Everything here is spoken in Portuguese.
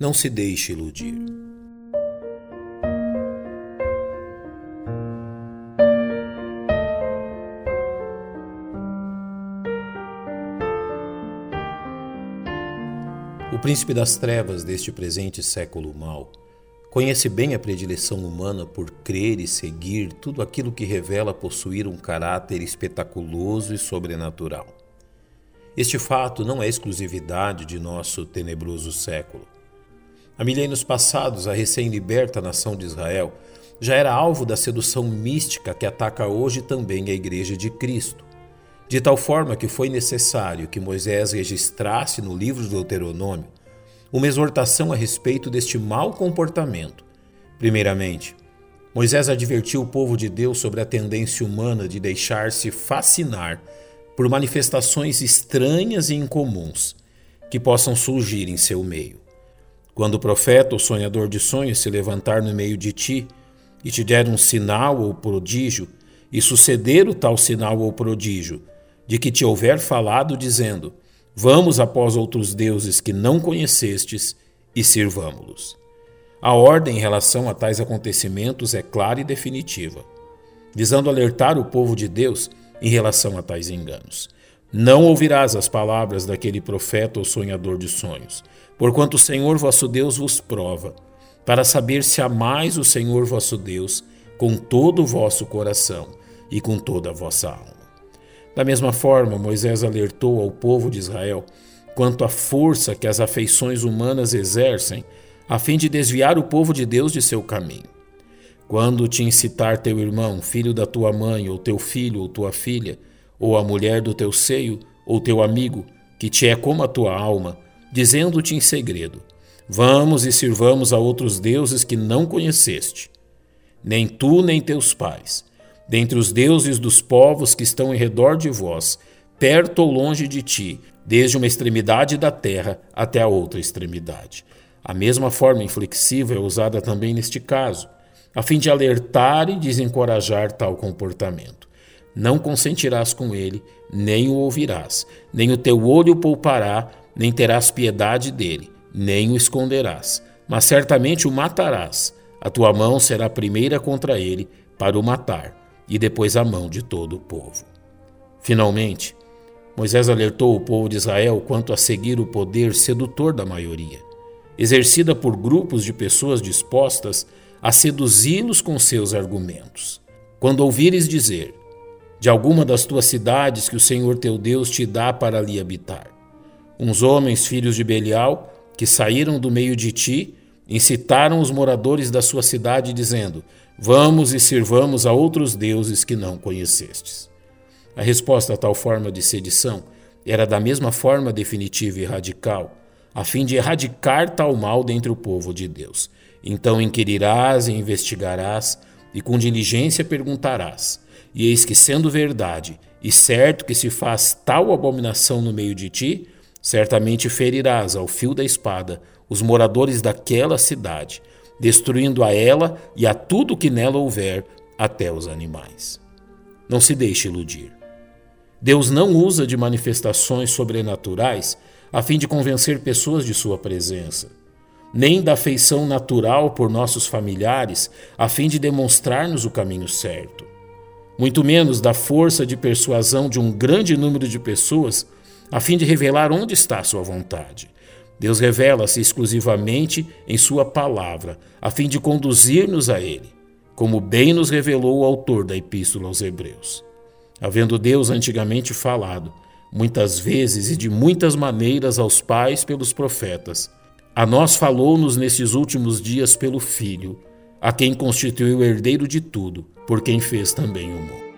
Não se deixe iludir. O príncipe das trevas deste presente século mau conhece bem a predileção humana por crer e seguir tudo aquilo que revela possuir um caráter espetaculoso e sobrenatural. Este fato não é exclusividade de nosso tenebroso século. Há milênios passados, a recém-liberta nação de Israel já era alvo da sedução mística que ataca hoje também a Igreja de Cristo, de tal forma que foi necessário que Moisés registrasse no livro do Deuteronômio uma exortação a respeito deste mau comportamento. Primeiramente, Moisés advertiu o povo de Deus sobre a tendência humana de deixar-se fascinar por manifestações estranhas e incomuns que possam surgir em seu meio. Quando o profeta ou sonhador de sonhos se levantar no meio de ti e te der um sinal ou prodígio, e suceder o tal sinal ou prodígio, de que te houver falado, dizendo: Vamos após outros deuses que não conhecestes e sirvamo-los. A ordem em relação a tais acontecimentos é clara e definitiva, visando alertar o povo de Deus em relação a tais enganos. Não ouvirás as palavras daquele profeta ou sonhador de sonhos, porquanto o Senhor vosso Deus vos prova, para saber se amais o Senhor vosso Deus com todo o vosso coração e com toda a vossa alma. Da mesma forma, Moisés alertou ao povo de Israel quanto à força que as afeições humanas exercem a fim de desviar o povo de Deus de seu caminho. Quando te incitar teu irmão, filho da tua mãe, ou teu filho, ou tua filha, ou a mulher do teu seio, ou teu amigo, que te é como a tua alma, dizendo-te em segredo: Vamos e sirvamos a outros deuses que não conheceste, nem tu nem teus pais, dentre os deuses dos povos que estão em redor de vós, perto ou longe de ti, desde uma extremidade da terra até a outra extremidade. A mesma forma inflexiva é usada também neste caso a fim de alertar e desencorajar tal comportamento. Não consentirás com ele, nem o ouvirás, nem o teu olho poupará, nem terás piedade dele, nem o esconderás, mas certamente o matarás. A tua mão será a primeira contra ele para o matar, e depois a mão de todo o povo. Finalmente, Moisés alertou o povo de Israel quanto a seguir o poder sedutor da maioria, exercida por grupos de pessoas dispostas a seduzi-los com seus argumentos. Quando ouvires dizer de alguma das tuas cidades que o Senhor teu Deus te dá para ali habitar, uns homens filhos de Belial, que saíram do meio de ti, incitaram os moradores da sua cidade, dizendo: Vamos e sirvamos a outros deuses que não conhecestes. A resposta a tal forma de sedição era da mesma forma definitiva e radical, a fim de erradicar tal mal dentre o povo de Deus. Então inquirirás e investigarás, e com diligência perguntarás. E eis que, sendo verdade, e certo que se faz tal abominação no meio de ti, certamente ferirás ao fio da espada os moradores daquela cidade, destruindo a ela e a tudo que nela houver, até os animais. Não se deixe iludir. Deus não usa de manifestações sobrenaturais a fim de convencer pessoas de sua presença nem da afeição natural por nossos familiares, a fim de demonstrar-nos o caminho certo. Muito menos da força de persuasão de um grande número de pessoas, a fim de revelar onde está sua vontade. Deus revela-se exclusivamente em Sua palavra, a fim de conduzir-nos a Ele, como bem nos revelou o autor da Epístola aos Hebreus. Havendo Deus antigamente falado, muitas vezes e de muitas maneiras aos pais pelos profetas, a nós falou-nos nesses últimos dias pelo Filho, a quem constituiu o herdeiro de tudo, por quem fez também o mundo.